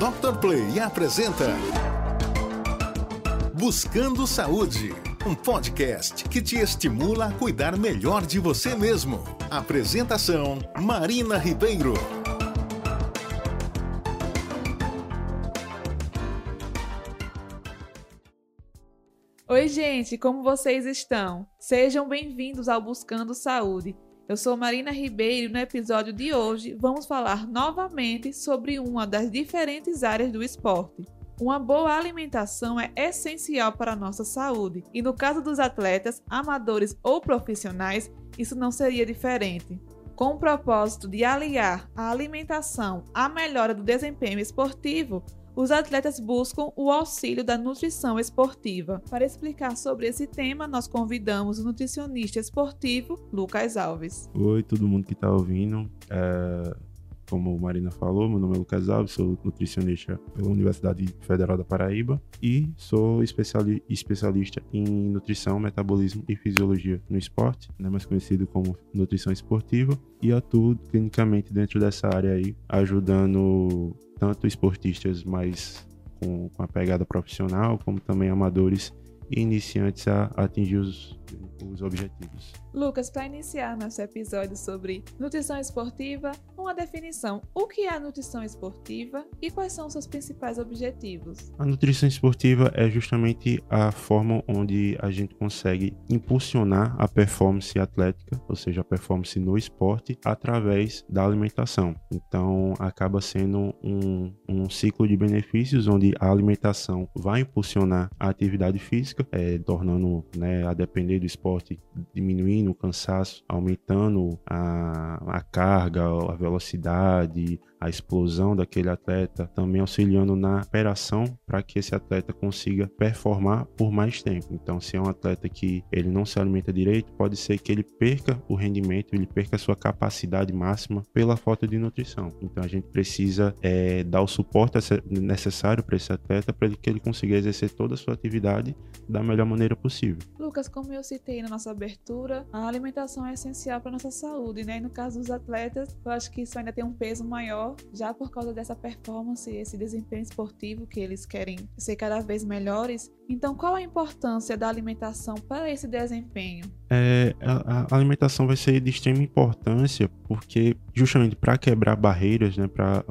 Dr. Play apresenta Buscando Saúde, um podcast que te estimula a cuidar melhor de você mesmo. Apresentação: Marina Ribeiro. Oi, gente, como vocês estão? Sejam bem-vindos ao Buscando Saúde. Eu sou Marina Ribeiro e no episódio de hoje vamos falar novamente sobre uma das diferentes áreas do esporte. Uma boa alimentação é essencial para a nossa saúde e, no caso dos atletas, amadores ou profissionais, isso não seria diferente. Com o propósito de aliar a alimentação à melhora do desempenho esportivo, os atletas buscam o auxílio da nutrição esportiva. Para explicar sobre esse tema, nós convidamos o nutricionista esportivo Lucas Alves. Oi, todo mundo que está ouvindo. É, como a Marina falou, meu nome é Lucas Alves, sou nutricionista pela Universidade Federal da Paraíba e sou especiali especialista em nutrição, metabolismo e fisiologia no esporte, né, mais conhecido como nutrição esportiva, e atuo clinicamente dentro dessa área aí, ajudando tanto esportistas mais com, com a pegada profissional, como também amadores e iniciantes a atingir os, os objetivos. Lucas, para iniciar nosso episódio sobre nutrição esportiva, uma definição. O que é a nutrição esportiva e quais são os seus principais objetivos? A nutrição esportiva é justamente a forma onde a gente consegue impulsionar a performance atlética, ou seja, a performance no esporte, através da alimentação. Então, acaba sendo um, um ciclo de benefícios onde a alimentação vai impulsionar a atividade física, é, tornando, né, a depender do esporte, diminuindo diminuindo o cansaço, aumentando a, a carga, a velocidade, a explosão daquele atleta, também auxiliando na operação para que esse atleta consiga performar por mais tempo. Então, se é um atleta que ele não se alimenta direito, pode ser que ele perca o rendimento, ele perca a sua capacidade máxima pela falta de nutrição. Então, a gente precisa é, dar o suporte necessário para esse atleta para que ele consiga exercer toda a sua atividade da melhor maneira possível. Lucas, como eu citei na nossa abertura, a alimentação é essencial para nossa saúde, né? E no caso dos atletas, eu acho que isso ainda tem um peso maior já por causa dessa performance, esse desempenho esportivo que eles querem ser cada vez melhores. Então, qual a importância da alimentação para esse desempenho? É, a, a, alimentação vai ser de extrema importância porque justamente para quebrar barreiras, né, para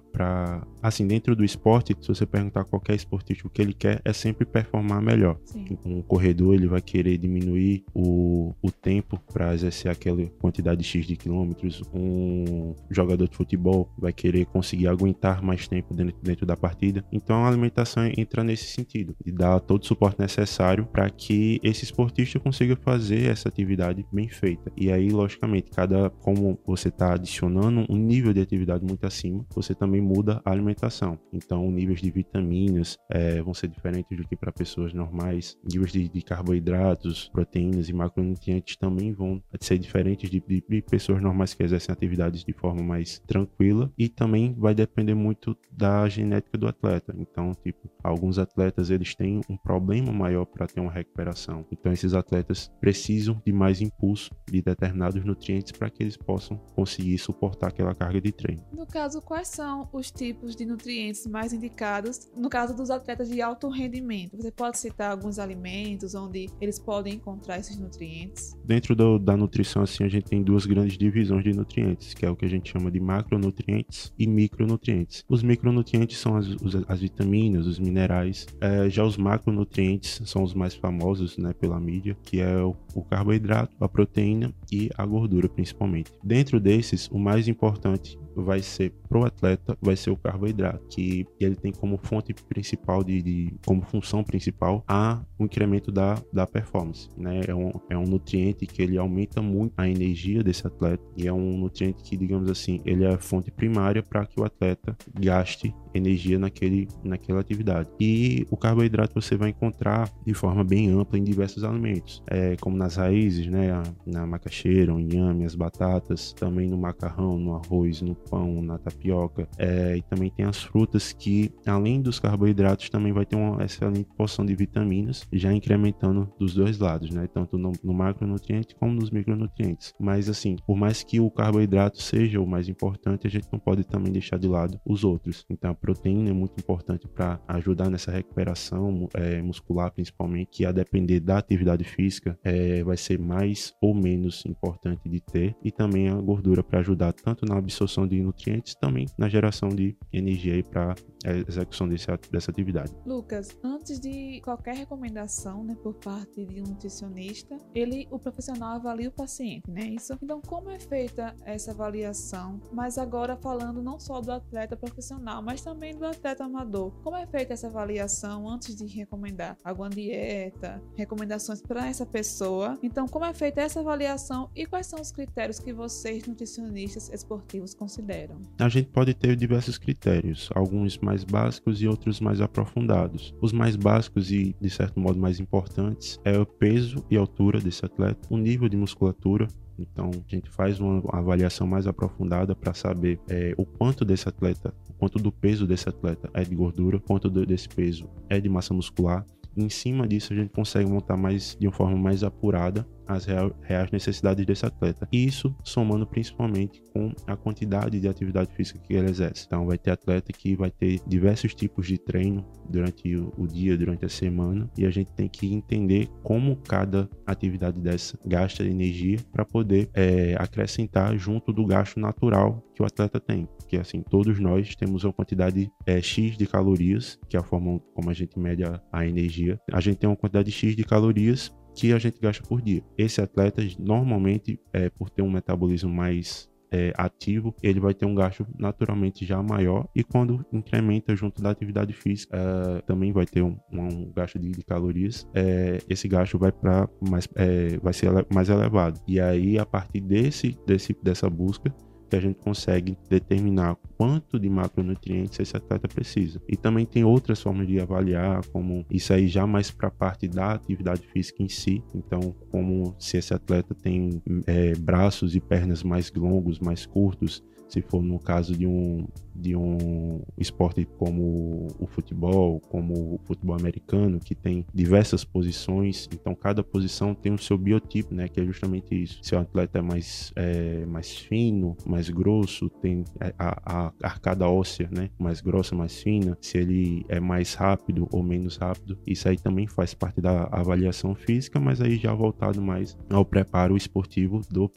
assim dentro do esporte, se você perguntar a qualquer esportista o que ele quer é sempre performar melhor. Sim. Um corredor ele vai querer diminuir o, o tempo para exercer aquela quantidade x de quilômetros. Um jogador de futebol vai querer conseguir aguentar mais tempo dentro, dentro da partida. Então a alimentação entra nesse sentido de dar todo o suporte necessário para que esse esportista consiga fazer essa atividade bem feita. E aí, logicamente, cada como você está adicionando um nível de atividade muito acima, você também muda a alimentação. Então, níveis de vitaminas é, vão ser diferentes do que para pessoas normais. Níveis de, de, carboidratos, proteínas e macronutrientes também vão ser diferentes de, de, de pessoas normais que exercem atividades de forma mais tranquila. E também vai depender muito da genética do atleta. Então, tipo, alguns atletas eles têm um problema maior para ter uma recuperação. Então, esses atletas precisam de mais impulso de determinados nutrientes para que eles possam conseguir suportar aquela carga de treino. No caso, quais são os tipos de nutrientes mais indicados no caso dos atletas de alto rendimento? Você pode citar alguns alimentos onde eles podem encontrar esses nutrientes? Dentro do, da nutrição, assim, a gente tem duas grandes divisões de nutrientes, que é o que a gente chama de macronutrientes e micronutrientes. Os micronutrientes são as, as vitaminas, os minerais. É, já os macronutrientes são os mais famosos, né, pela mídia, que é o, o carboidrato, a proteína e a gordura, principalmente. Dentro desses, o mais importante vai ser pro atleta, vai ser o carboidrato, que ele tem como fonte principal de, de como função principal a o incremento da, da performance, né? É um, é um nutriente que ele aumenta muito a energia desse atleta e é um nutriente que, digamos assim, ele é a fonte primária para que o atleta gaste energia naquele, naquela atividade. E o carboidrato você vai encontrar de forma bem ampla em diversos alimentos, é, como nas raízes, né, na macaxeira, o inhame, as batatas, também no macarrão, no arroz, no pão, na tapioca. É, e também tem as frutas que, além dos carboidratos, também vai ter uma excelente porção de vitaminas, já incrementando dos dois lados, né, tanto no, no macronutriente como nos micronutrientes. Mas assim, por mais que o carboidrato seja o mais importante, a gente não pode também deixar de lado os outros. Então, proteína é muito importante para ajudar nessa recuperação é, muscular, principalmente, que a depender da atividade física é, vai ser mais ou menos importante de ter, e também a gordura para ajudar tanto na absorção de nutrientes, também na geração de energia para a execução desse, dessa atividade. Lucas, antes de qualquer recomendação né, por parte de um nutricionista, ele, o profissional avalia o paciente, né? Isso. Então, como é feita essa avaliação? Mas agora falando não só do atleta profissional, mas também do atleta amador. Como é feita essa avaliação antes de recomendar alguma dieta, recomendações para essa pessoa? Então, como é feita essa avaliação e quais são os critérios que vocês, nutricionistas esportivos, consideram? A gente pode ter diversos critérios, alguns mais básicos e outros mais aprofundados. Os mais básicos e, de certo modo, mais importantes é o peso e altura desse atleta, o nível de musculatura, então, a gente faz uma avaliação mais aprofundada para saber é, o quanto desse atleta, o quanto do peso desse atleta é de gordura, o quanto desse peso é de massa muscular. E em cima disso, a gente consegue montar mais de uma forma mais apurada as reais necessidades desse atleta. Isso somando principalmente com a quantidade de atividade física que ele exerce. Então, vai ter atleta que vai ter diversos tipos de treino durante o dia, durante a semana, e a gente tem que entender como cada atividade dessa gasta energia para poder é, acrescentar junto do gasto natural que o atleta tem. Porque, assim, todos nós temos uma quantidade é, X de calorias, que é a forma como a gente mede a energia. A gente tem uma quantidade X de calorias que a gente gasta por dia. Esse atleta, normalmente, é, por ter um metabolismo mais é, ativo, ele vai ter um gasto naturalmente já maior e quando incrementa junto da atividade física, é, também vai ter um, um gasto de, de calorias. É, esse gasto vai para mais, é, vai ser mais elevado. E aí, a partir desse, desse dessa busca, que a gente consegue determinar quanto de macronutrientes esse atleta precisa. E também tem outras formas de avaliar, como isso aí já mais para a parte da atividade física em si. Então, como se esse atleta tem é, braços e pernas mais longos, mais curtos, se for no caso de um, de um esporte como o futebol, como o futebol americano, que tem diversas posições, então cada posição tem o seu biotipo, né, que é justamente isso. Se o atleta é mais, é, mais fino, mais grosso, tem a, a arcada óssea, né, mais grossa, mais fina, se ele é mais rápido ou menos rápido, isso aí também faz parte da avaliação física, mas aí já voltado mais ao preparo esportivo do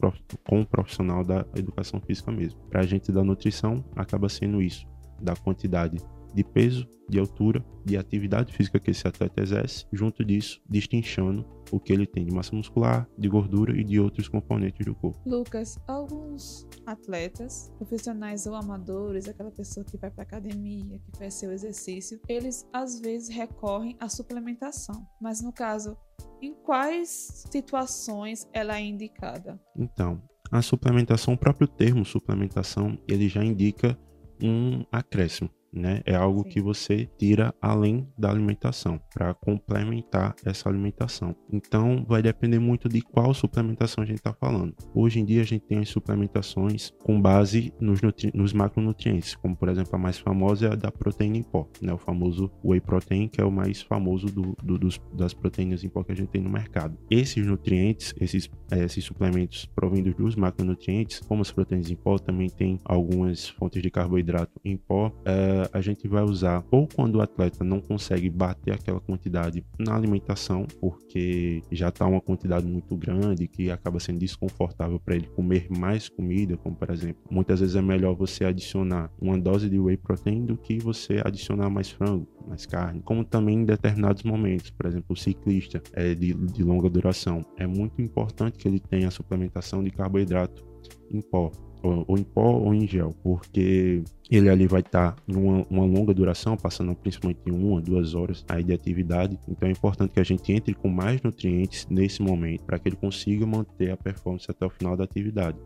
com o profissional da educação física mesmo. Para a gente da nutrição, acaba sendo isso, da quantidade de peso, de altura, de atividade física que esse atleta exerce, junto disso, distinchando o que ele tem de massa muscular, de gordura e de outros componentes do corpo. Lucas, alguns atletas, profissionais ou amadores, aquela pessoa que vai para academia, que faz seu exercício, eles às vezes recorrem à suplementação. Mas no caso, em quais situações ela é indicada? Então, a suplementação, o próprio termo suplementação, ele já indica um acréscimo né? É algo Sim. que você tira além da alimentação para complementar essa alimentação. Então, vai depender muito de qual suplementação a gente está falando. Hoje em dia, a gente tem as suplementações com base nos, nos macronutrientes, como por exemplo a mais famosa é a da proteína em pó, né? O famoso whey protein, que é o mais famoso do, do, dos, das proteínas em pó que a gente tem no mercado. Esses nutrientes, esses, é, esses suplementos provindos dos macronutrientes, como as proteínas em pó, também tem algumas fontes de carboidrato em pó. É, a gente vai usar ou quando o atleta não consegue bater aquela quantidade na alimentação, porque já está uma quantidade muito grande que acaba sendo desconfortável para ele comer mais comida, como por exemplo, muitas vezes é melhor você adicionar uma dose de whey protein do que você adicionar mais frango, mais carne, como também em determinados momentos, por exemplo, o ciclista é de, de longa duração, é muito importante que ele tenha a suplementação de carboidrato em pó ou em pó ou em gel, porque ele ali vai estar tá em uma, longa duração, passando principalmente uma, duas horas aí de atividade. Então é importante que a gente entre com mais nutrientes nesse momento para que ele consiga manter a performance até o final da atividade.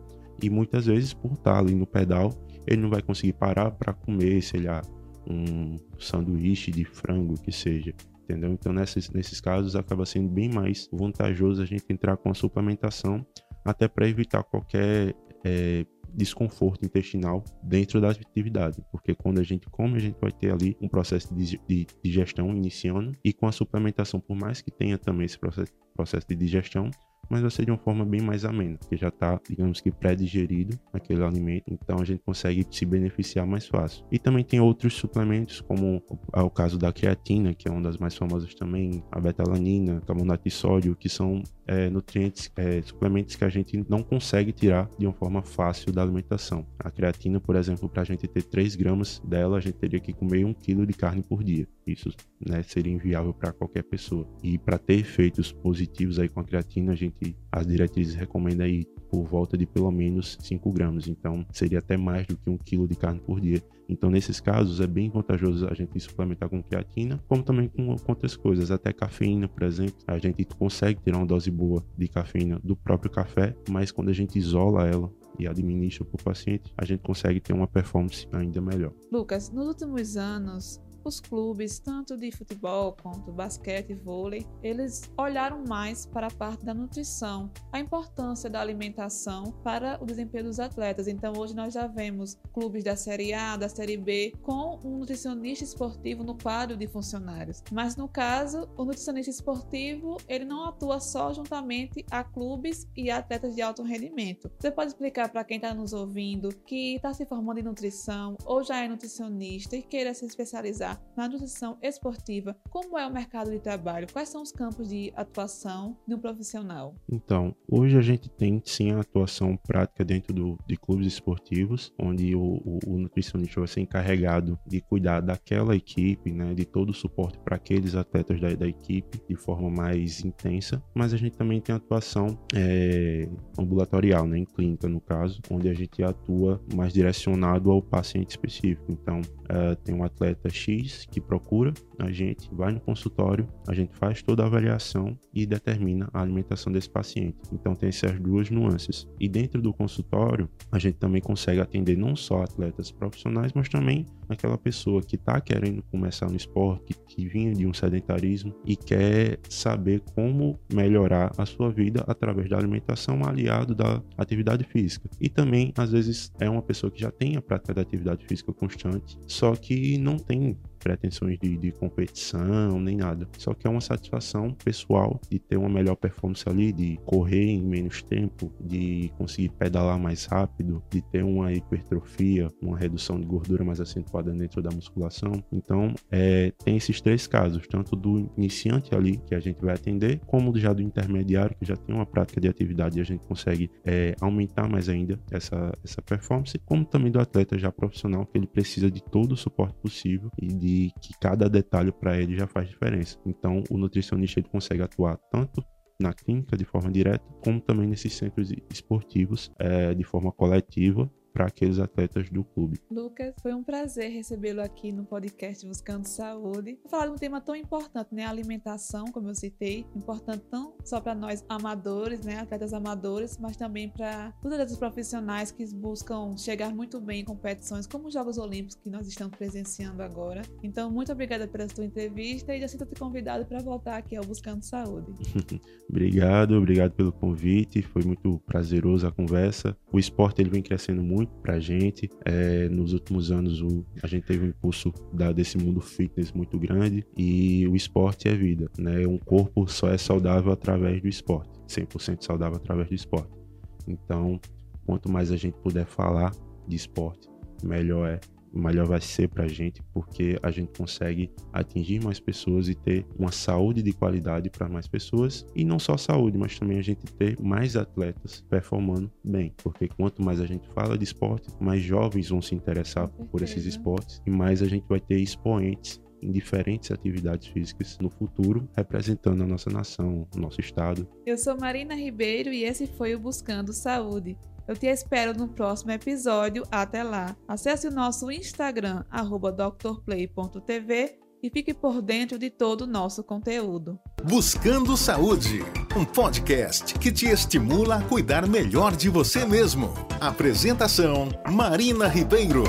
E muitas vezes, por estar ali no pedal, ele não vai conseguir parar para comer, sei lá, um sanduíche de frango que seja. Entendeu? Então, nesses, nesses casos, acaba sendo bem mais vantajoso a gente entrar com a suplementação, até para evitar qualquer é, desconforto intestinal dentro da atividade, porque quando a gente come, a gente vai ter ali um processo de, digestão iniciando e com a suplementação, por mais que tenha também esse processo, processo de digestão, mas vai ser de uma forma bem mais amena, porque já está, digamos que, pré-digerido aquele alimento, então a gente consegue se beneficiar mais fácil. E também tem outros suplementos, como é o caso da creatina, que é uma das mais famosas também, a betalanina, carbonato de sódio, que são é, nutrientes, é, suplementos que a gente não consegue tirar de uma forma fácil da alimentação. A creatina, por exemplo, para a gente ter 3 gramas dela, a gente teria que comer 1 quilo de carne por dia. Isso né, seria inviável para qualquer pessoa. E para ter efeitos positivos aí com a creatina, a gente, as diretrizes recomendam aí por volta de pelo menos 5 gramas. Então, seria até mais do que 1 quilo de carne por dia. Então, nesses casos, é bem vantajoso a gente suplementar com creatina, como também com, com outras coisas, até cafeína, por exemplo. A gente consegue tirar uma dose boa de cafeína do próprio café, mas quando a gente isola ela e administra para o paciente, a gente consegue ter uma performance ainda melhor. Lucas, nos últimos anos, os clubes, tanto de futebol quanto basquete e vôlei, eles olharam mais para a parte da nutrição, a importância da alimentação para o desempenho dos atletas. Então, hoje nós já vemos clubes da Série A, da Série B, com um nutricionista esportivo no quadro de funcionários. Mas no caso, o nutricionista esportivo, ele não atua só juntamente a clubes e atletas de alto rendimento. Você pode explicar para quem está nos ouvindo que está se formando em nutrição ou já é nutricionista e queira se especializar na nutrição esportiva, como é o mercado de trabalho? Quais são os campos de atuação de um profissional? Então, hoje a gente tem sim a atuação prática dentro do, de clubes esportivos, onde o, o, o nutricionista vai ser encarregado de cuidar daquela equipe, né, de todo o suporte para aqueles atletas da, da, equipe de forma mais intensa, mas a gente também tem atuação é, ambulatorial, né, em clínica no caso, onde a gente atua mais direcionado ao paciente específico. Então, uh, tem um atleta X que procura a gente, vai no consultório, a gente faz toda a avaliação e determina a alimentação desse paciente. Então tem essas duas nuances. E dentro do consultório, a gente também consegue atender não só atletas profissionais, mas também aquela pessoa que está querendo começar no esporte, que, vinha de um sedentarismo e quer saber como melhorar a sua vida através da alimentação aliado da atividade física. E também, às vezes, é uma pessoa que já tem a prática da atividade física constante, só que não tem pretensões de, de, competição, nem nada. Só que é uma satisfação pessoal de ter uma melhor performance ali, de correr em menos tempo, de conseguir pedalar mais rápido, de ter uma hipertrofia, uma redução de gordura mais acentuada dentro da musculação. Então, é, tem esses três casos, tanto do iniciante ali, que a gente vai atender, como já do intermediário, que já tem uma prática de atividade e a gente consegue é, aumentar mais ainda essa, essa performance, como também do atleta já profissional, que ele precisa de todo o suporte possível e de que cada detalhe para ele já faz diferença. Então, o nutricionista ele consegue atuar tanto na clínica de forma direta, como também nesses centros esportivos é, de forma coletiva para aqueles atletas do clube. Lucas, foi um prazer recebê-lo aqui no podcast Buscando Saúde. Falar de um tema tão importante, né? A alimentação, como eu citei, importante não só para nós amadores, né? Atletas amadores, mas também para os atletas profissionais que buscam chegar muito bem em competições como os Jogos Olímpicos que nós estamos presenciando agora. Então, muito obrigada pela sua entrevista e já sinto-te convidado para voltar aqui ao Buscando Saúde. obrigado, obrigado pelo convite. Foi muito prazeroso a conversa. O esporte ele vem crescendo muito para a gente. É, nos últimos anos, o, a gente teve um impulso da, desse mundo fitness muito grande e o esporte é vida. Né? Um corpo só é saudável através do esporte, 100% saudável através do esporte. Então, quanto mais a gente puder falar de esporte, melhor é melhor vai ser para a gente, porque a gente consegue atingir mais pessoas e ter uma saúde de qualidade para mais pessoas. E não só saúde, mas também a gente ter mais atletas performando bem, porque quanto mais a gente fala de esporte, mais jovens vão se interessar por esses esportes e mais a gente vai ter expoentes em diferentes atividades físicas no futuro, representando a nossa nação, nosso estado. Eu sou Marina Ribeiro e esse foi o Buscando Saúde. Eu te espero no próximo episódio. Até lá. Acesse o nosso Instagram, drplay.tv e fique por dentro de todo o nosso conteúdo. Buscando Saúde, um podcast que te estimula a cuidar melhor de você mesmo. Apresentação: Marina Ribeiro.